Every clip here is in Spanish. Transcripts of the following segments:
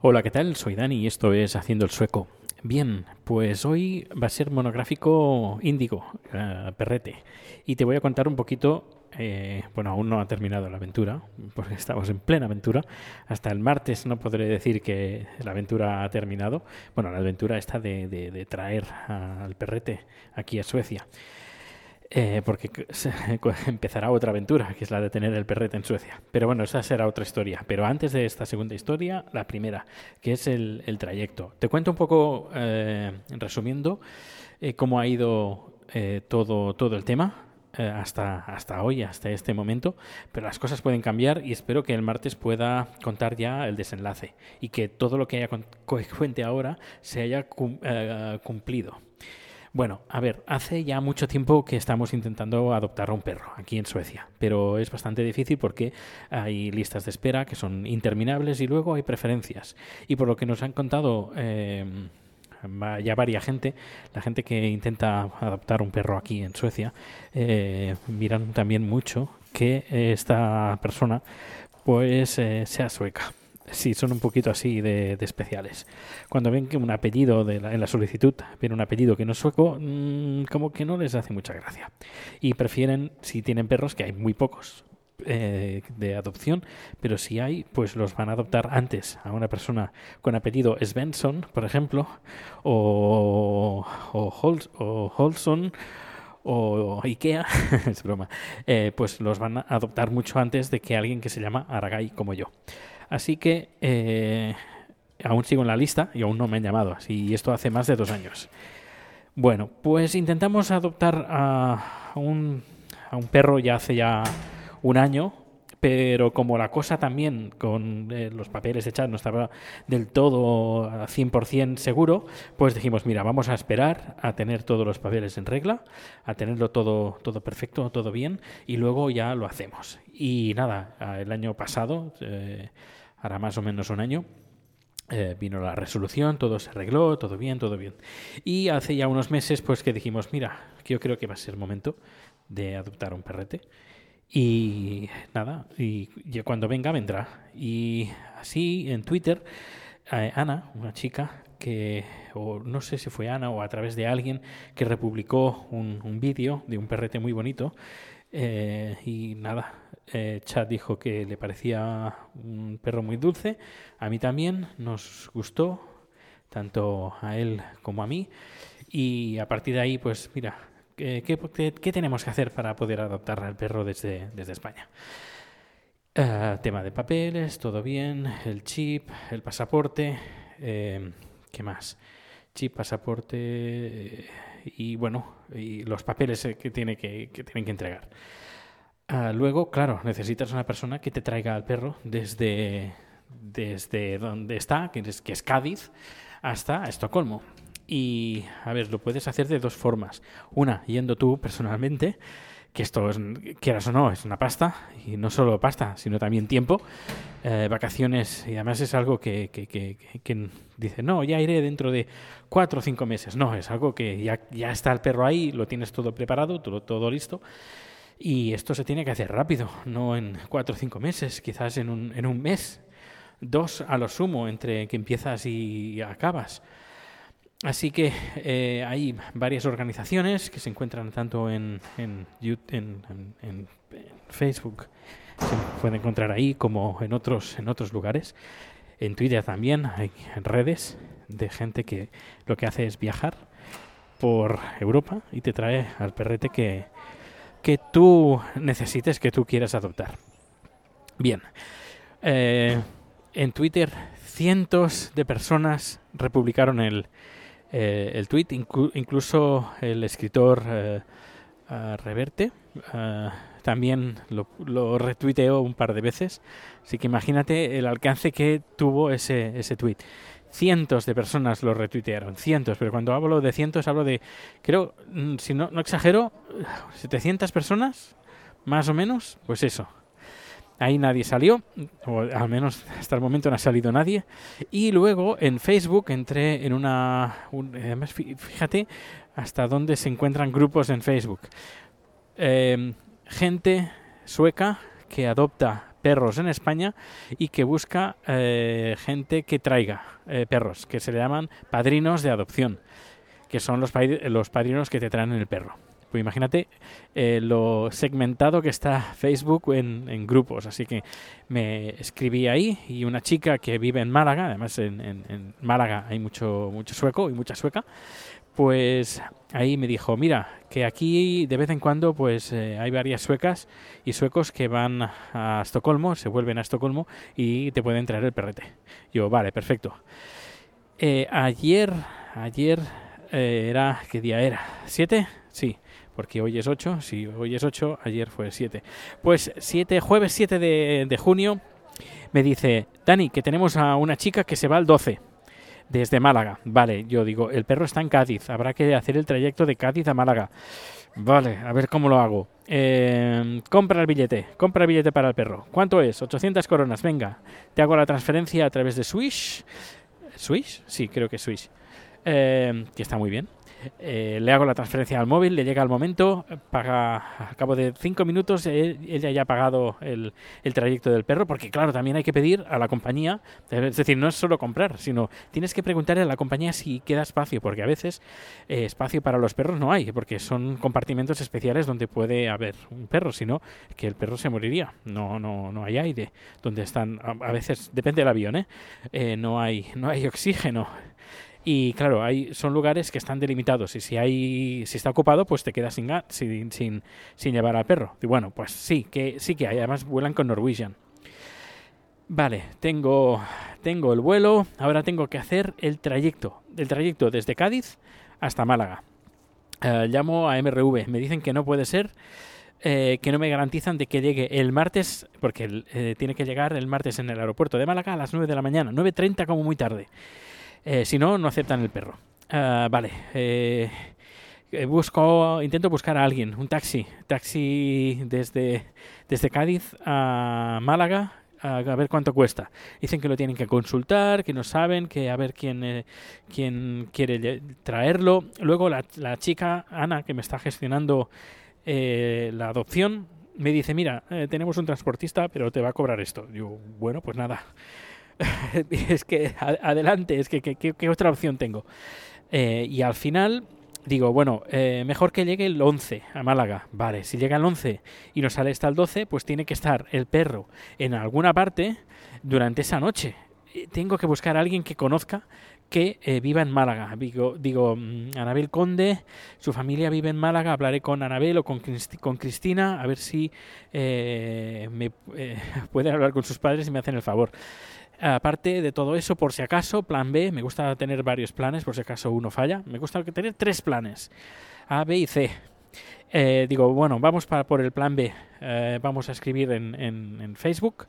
Hola, ¿qué tal? Soy Dani y esto es Haciendo el Sueco. Bien, pues hoy va a ser monográfico índigo, eh, perrete, y te voy a contar un poquito, eh, bueno, aún no ha terminado la aventura, porque estamos en plena aventura, hasta el martes no podré decir que la aventura ha terminado, bueno, la aventura está de, traer al perrete aquí a Suecia. Eh, porque empezará otra aventura, que es la de tener el perrete en Suecia. Pero bueno, esa será otra historia. Pero antes de esta segunda historia, la primera, que es el, trayecto. Te cuento un poco, eh, resumiendo, eh, cómo ha ido todo, todo el tema. Eh, hasta, hasta hoy, hasta este momento, pero las cosas pueden cambiar y espero que el martes pueda contar ya el desenlace y que todo lo que haya cuente ahora se haya eh, cumplido. Bueno, a ver, hace ya mucho tiempo que estamos intentando adoptar a un perro aquí en Suecia, pero es bastante difícil porque hay listas de espera que son interminables y luego hay preferencias. Y por lo que nos han contado eh, ya varia gente, la gente que intenta adoptar un perro aquí en Suecia, eh, miran también mucho que esta persona pues eh, sea sueca. Sí, son un poquito así de, de especiales. Cuando ven que un apellido de la- en la solicitud viene un apellido que no es sueco, mm, como que no les hace mucha gracia. Y prefieren, si tienen perros, que hay muy pocos eh, de adopción, pero si hay, pues los van a adoptar antes a una persona con apellido Svensson, por ejemplo, o, o, Hols- o Holson, o Ikea, es broma, eh, pues los van a adoptar mucho antes de que alguien que se llama Aragay como yo. Así que eh, aún sigo en la lista y aún no me han llamado, así y esto hace más de dos años. Bueno, pues intentamos adoptar a a un perro ya hace ya un año, pero como la cosa también con eh, los papeles hechos no estaba del todo a 100% seguro, pues dijimos, mira, vamos a esperar a tener todos los papeles en regla, a tenerlo todo, todo perfecto, todo bien, y luego ya lo hacemos. Y nada, el año pasado, eh, hará más o menos un año, eh, vino la resolución, todo se arregló, todo bien, todo bien. Y hace ya unos meses, pues que dijimos, mira, yo creo que va a ser momento de adoptar un perrete. Y nada, y cuando venga, vendrá. Y así en Twitter, eh, Ana, una chica que, o no sé si fue Ana o a través de alguien, que republicó un, un vídeo de un perrete muy bonito. eh, y nada, eh, Chad dijo que le parecía un perro muy dulce. A mí también nos gustó, tanto a él como a mí. Y a partir de ahí, pues mira, ¿qué, qué- tenemos que hacer para poder adoptar al perro desde, España? Eh, tema de papeles, todo bien, el chip, el pasaporte, eh, ¿qué más? Chip, pasaporte eh, y bueno, y los papeles eh, que, tiene que, que tienen que entregar. Ah, luego, claro, necesitas una persona que te traiga al perro desde, desde donde está, que es, que es Cádiz, hasta Estocolmo. Y, a ver, lo puedes hacer de dos formas. Una, yendo tú personalmente, que esto, es, quieras o no, es una pasta, y no solo pasta, sino también tiempo, eh, vacaciones, y además es algo que, que, que, que- dice, no, ya iré dentro de cuatro o cinco meses. No, es algo que ya, ya está el perro ahí, lo tienes todo preparado, todo, todo listo. Y esto se tiene que hacer rápido, no en cuatro o cinco meses, quizás en un, en un mes, dos a lo sumo, entre que empiezas y acabas. Así que eh, hay varias organizaciones que se encuentran tanto en, en, en Facebook, se puede encontrar ahí, como en otros, en otros lugares. En Twitter también hay redes de gente que lo que hace es viajar por Europa y te trae al perrete que, que tú necesites, que tú quieras adoptar. Bien. Eh, en Twitter cientos de personas republicaron el, eh, el tweet, inclu- incluso el escritor eh, Reverte ah, también lo, lo retuiteó un par de veces. Así que imagínate el alcance que tuvo ese, ese tweet. Cientos de personas lo retuitearon, cientos, pero cuando hablo de cientos hablo de, creo, mm, si no, no exagero, 700 personas, más o menos, pues eso. Ahí nadie salió, o al menos hasta el momento no ha salido nadie. Y luego en Facebook entré en una... un- además, fí- fíjate hasta dónde se encuentran grupos en Facebook. Em, gente sueca que adopta perros en España y que busca eh, gente que traiga eh, perros, que se le llaman padrinos de adopción, que son los, los padrinos que te traen el perro. Pues imagínate eh, lo segmentado que está Facebook en, grupos. Así que me escribí ahí y una chica que vive en Málaga, además en, Málaga hay mucho, mucho sueco y mucha sueca, pues ahí me dijo, mira, que aquí de vez en cuando pues eh, hay varias suecas y suecos que van a Estocolmo, se vuelven a Estocolmo y te pueden traer el perrete. Yo, vale, perfecto. Eh, ayer, ayer era, ¿qué día era? ¿Siete? Sí, porque hoy es 8, sí, hoy es 8, ayer fue 7. Pues 7, jueves 7 de, junio, me dice, Dani, que tenemos a una chica que se va al 12 desde Málaga. Vale, yo digo, el perro está en Cádiz, habrá que hacer el trayecto de Cádiz a Málaga. Vale, a ver cómo lo hago. Eh, compra el billete, compra el billete para el perro. ¿Cuánto es? 800 coronas, venga. Te hago la transferencia a través de Swish. ¿Swish? Sí, creo que es Swish. Eh, que está muy bien. Eh, le hago la transferencia al móvil, le llega al momento, paga al cabo de cinco minutos, él- ella ya ha pagado el, el trayecto del perro, porque claro, también hay que pedir a la compañía, es decir, no es solo comprar, sino tienes que preguntarle a la compañía si queda espacio, porque a veces eh, espacio para los perros no hay, porque son compartimentos especiales donde puede haber un perro, si no, que el perro se moriría, no, no, no hay aire, donde están, a, veces, depende del avión, ¿eh? Eh, no, hay, no hay oxígeno. Y claro, hay, son lugares que están delimitados y si hay si está ocupado, pues te quedas sin, sin, sin, llevar al perro. Y bueno, pues sí, que sí que hay. Además vuelan con Norwegian. Vale, tengo, tengo el vuelo. Ahora tengo que hacer el trayecto. El trayecto desde Cádiz hasta Málaga. Eh, llamo a MRV. Me dicen que no puede ser. eh, que no me garantizan de que llegue el martes, porque eh, tiene que llegar el martes en el aeropuerto de Málaga a las 9 de la mañana, 9.30 como muy tarde. Eh, si no, no aceptan el perro. Ah, vale. eh, eh, busco, intento buscar a alguien, un taxi, taxi desde, desde Cádiz a Málaga, a, ver cuánto cuesta. Dicen que lo tienen que consultar, que no saben, que a ver quién, eh, quién quiere traerlo. Luego la, la chica, Ana, que me está gestionando eh, la adopción, me dice, mira, eh, tenemos un transportista, pero te va a cobrar esto. Yo, bueno, pues nada. es que adelante, es que ¿qué- otra opción tengo. Eh, y al final digo, bueno, eh, mejor que llegue el 11 a Málaga. Vale, si llega el 11 y nos sale hasta el 12, pues tiene que estar el perro en alguna parte durante esa noche. Eh, Tengo que buscar a alguien que conozca que eh, viva en Málaga. Digo, digo mm, Anabel Conde, su familia vive en Málaga, hablaré con Anabel o con, con Cristina a ver si eh, me pueden hablar con sus padres y me hacen el favor. Aparte de todo eso, por si acaso, plan B, me gusta tener varios planes, por si acaso uno falla. Me gusta tener tres planes, A, B y C. Eh, digo, bueno, vamos para, por el plan B. Eh, vamos a escribir en, Facebook.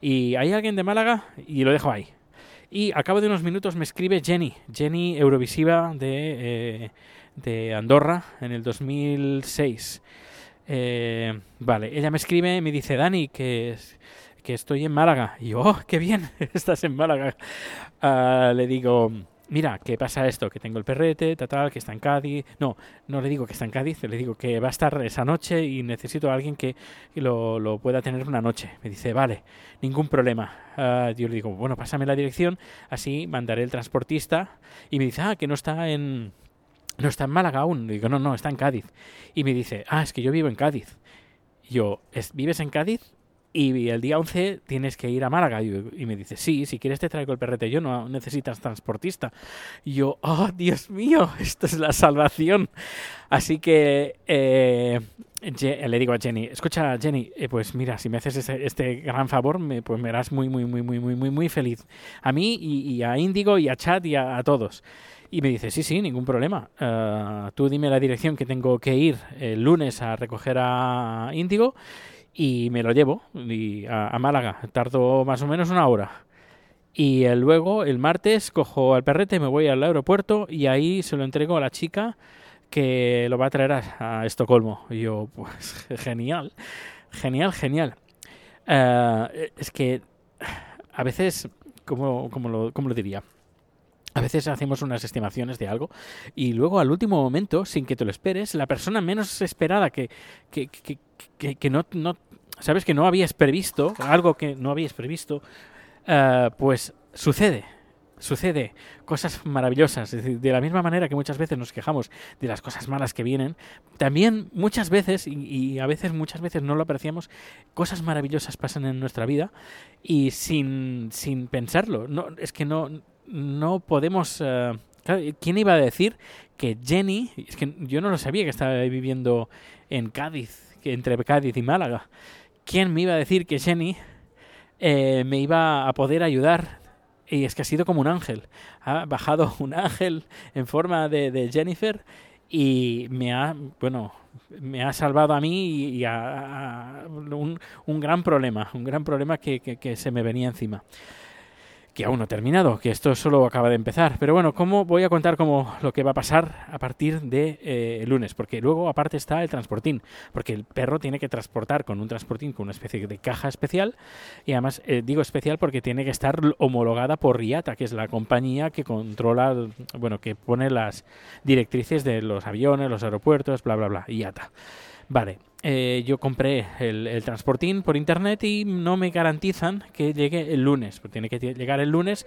Y hay alguien de Málaga y lo dejo ahí. Y al cabo de unos minutos me escribe Jenny, Jenny Eurovisiva de, eh, de Andorra en el 2006. Eh, vale, ella me escribe me dice, Dani, que, que estoy en Málaga. Y yo, oh, qué bien, estás en Málaga. Ah, le digo, mira, que pasa esto, que tengo el perrete, tal, tal, que está en Cádiz. No, no le digo que está en Cádiz, le digo que va a estar esa noche y necesito a alguien que lo, pueda tener una noche. Me dice, vale, ningún problema. Ah, yo le digo, bueno, pásame la dirección, así mandaré el transportista. Y me dice, ah, que no está en... No está en Málaga aún. Le digo, no, no, está en Cádiz. Y me dice, ah, es que yo vivo en Cádiz. Yo, "¿Es- ¿vives en Cádiz? Y el día 11 tienes que ir a Málaga. Y, me dice, sí, si quieres te traigo el perrete. Yo no necesitas transportista. Y yo, oh, Dios mío, esto es la salvación. Así que eh, le digo a Jenny, escucha Jenny, eh, pues mira, si me haces ese- este gran favor, me, pues me harás muy, muy, muy, muy, muy, muy, muy feliz. A mí y, y a Índigo y a Chad y a, a todos. Y me dice, sí, sí, ningún problema. Ah, tú dime la dirección que tengo que ir el lunes a recoger a Índigo y me lo llevo a, Málaga. Tardo más o menos una hora. Y luego, el martes, cojo al perrete, me voy al aeropuerto y ahí se lo entrego a la chica que lo va a traer a, Estocolmo. Y yo, pues genial, genial, genial. Eh, es que a veces, ¿cómo, cómo lo, lo diría? A veces hacemos unas estimaciones de algo y luego al último momento, sin que te lo esperes, la persona menos esperada que, que, que, que, no, sabes que no habías previsto, algo que no habías previsto, eh, pues sucede. Sucede cosas maravillosas. Es decir, de la misma manera que muchas veces nos quejamos de las cosas malas que vienen, también muchas veces, y, y a veces muchas veces no lo apreciamos, cosas maravillosas pasan en nuestra vida y sin, sin pensarlo. No, es que no, no podemos... claro, ¿Quién iba a decir que Jenny, es que yo no lo sabía que estaba viviendo en Cádiz, que entre Cádiz y Málaga. ¿Quién me iba a decir que Jenny eh, me iba a poder ayudar? Y es que ha sido como un ángel. Ha bajado un ángel en forma de, de Jennifer y me ha, bueno, me ha salvado a mí y, a, un, un gran problema, un gran problema que se me venía encima que aún no he terminado, que esto solo acaba de empezar. Pero bueno, ¿cómo voy a contar cómo lo que va a pasar a partir de eh, lunes? Porque luego aparte está el transportín, porque el perro tiene que transportar con un transportín, con una especie de caja especial, y además eh, digo especial porque tiene que estar homologada por RIATA, que es la compañía que controla, bueno, que pone las directrices de los aviones, los aeropuertos, bla, bla, bla, IATA. Vale, eh, yo compré el, transportín por internet y no me garantizan que llegue el lunes. Tiene que lle- llegar el lunes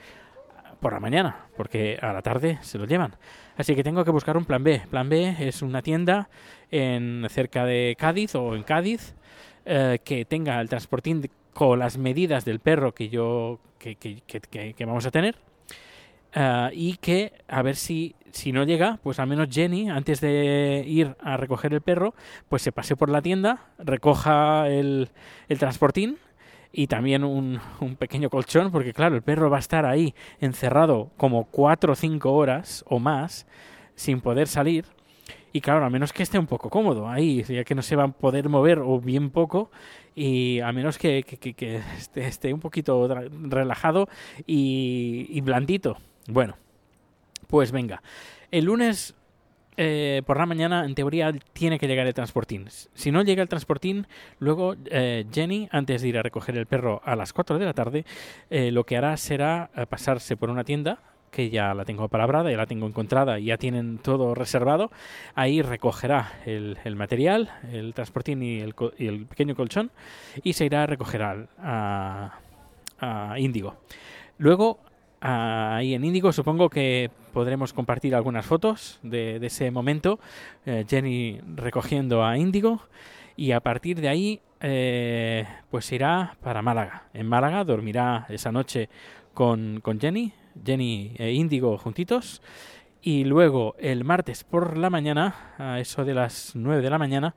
por la mañana, porque a la tarde se lo llevan. Así que tengo que buscar un plan B. Plan B es una tienda en cerca de Cádiz o en Cádiz eh, que tenga el transportín con las medidas del perro que yo que, vamos a tener. Ah, y que a ver si, si no llega, pues al menos Jenny, antes de ir a recoger el perro, pues se pase por la tienda, recoja el, transportín y también un, pequeño colchón, porque claro, el perro va a estar ahí encerrado como cuatro o cinco horas o más sin poder salir. Y claro, a menos que esté un poco cómodo ahí, ya que no se va a poder mover o bien poco, y a menos que, esté, un poquito relajado y, y blandito. Bueno, pues venga. El lunes eh, por la mañana, en teoría, tiene que llegar el transportín. Si no llega el transportín, luego eh, Jenny, antes de ir a recoger el perro a las 4 de la tarde, eh, lo que hará será pasarse por una tienda que ya la tengo palabrada, ya la tengo encontrada y ya tienen todo reservado. Ahí recogerá el, material, el transportín y el, y el pequeño colchón y se irá a recoger al- a, a Índigo. Luego, ahí en Índigo supongo que podremos compartir algunas fotos de, ese momento, eh, Jenny recogiendo a Índigo y a partir de ahí eh, pues irá para Málaga. En Málaga dormirá esa noche con, con Jenny, Jenny e Índigo juntitos. Y luego el martes por la mañana, a eso de las 9 de la mañana,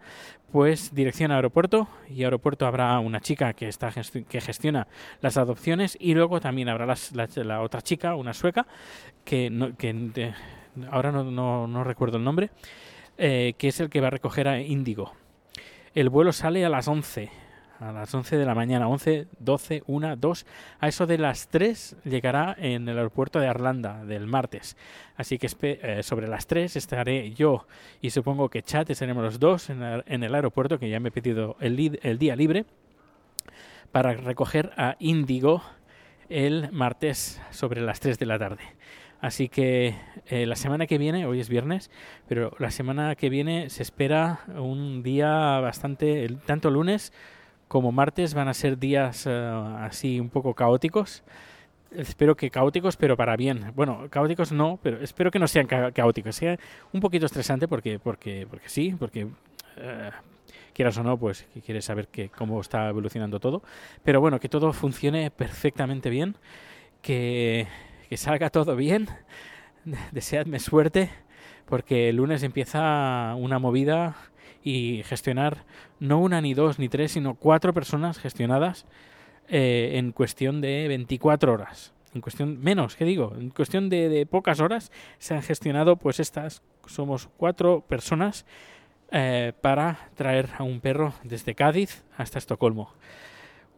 pues dirección a aeropuerto. Y aeropuerto habrá una chica que, está que gestiona las adopciones. Y luego también habrá las- la, la otra chica, una sueca, que, no, que ahora no, no- no recuerdo el nombre, eh, que es el que va a recoger a Índigo. El vuelo sale a las 11, a las 11 de la mañana, 11, 12, 1, 2. A eso de las 3 llegará en el aeropuerto de Arlanda del martes. Así que eh, sobre las 3 estaré yo y supongo que Chat estaremos los dos en, el- en el aeropuerto, que ya me he pedido el, el día libre, para recoger a Índigo el martes sobre las 3 de la tarde. Así que eh, la semana que viene, hoy es viernes, pero la semana que viene se espera un día bastante, tanto lunes como martes van a ser días eh, así un poco caóticos. Espero que caóticos, pero para bien. Bueno, caóticos no, pero espero que no sean ca- caóticos. Sea un poquito estresante porque, porque, porque sí, porque eh, quieras o no, pues quieres saber que, cómo está evolucionando todo. Pero bueno, que todo funcione perfectamente bien, que, que salga todo bien. Deseadme suerte, porque el lunes empieza una movida y gestionar no una ni dos ni tres, sino cuatro personas gestionadas eh, en cuestión de 24 horas. En cuestión, menos, ¿qué digo? En cuestión de, pocas horas se han gestionado, pues estas, somos cuatro personas eh, para traer a un perro desde Cádiz hasta Estocolmo.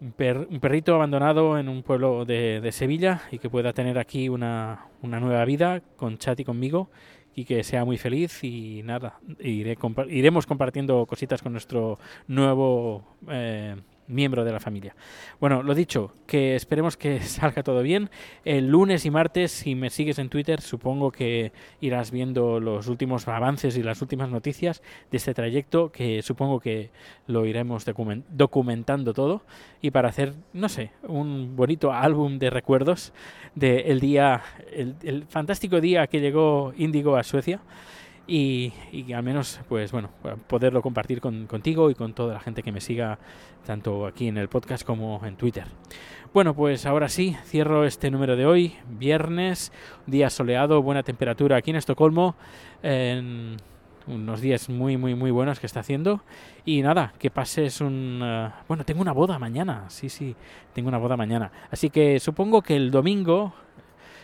Un, per- un perrito abandonado en un pueblo de, de Sevilla y que pueda tener aquí una, una nueva vida con Chat y conmigo y que sea muy feliz y nada, iré iremos compartiendo cositas con nuestro nuevo eh, miembro de la familia. Bueno, lo dicho, que esperemos que salga todo bien. El lunes y martes, si me sigues en Twitter, supongo que irás viendo los últimos avances y las últimas noticias de este trayecto, que supongo que lo iremos documentando todo y para hacer, no sé, un bonito álbum de recuerdos del día, el, el fantástico día que llegó Índigo a Suecia y, al menos pues bueno poderlo compartir con, contigo y con toda la gente que me siga tanto aquí en el podcast como en Twitter. Bueno, pues ahora sí, cierro este número de hoy, viernes, día soleado, buena temperatura aquí en Estocolmo, en unos días muy, muy, muy buenos que está haciendo. Y nada, que pases un... Uh, bueno, tengo una boda mañana, sí, sí, tengo una boda mañana. Así que supongo que el domingo,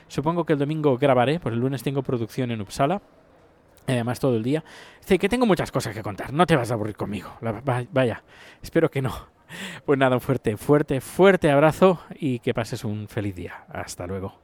supongo que el domingo grabaré, por el lunes tengo producción en Uppsala además todo el día. Dice que tengo muchas cosas que contar, no te vas a aburrir conmigo. vaya, espero que no. Pues nada, un fuerte, fuerte, fuerte abrazo y que pases un feliz día. Hasta luego.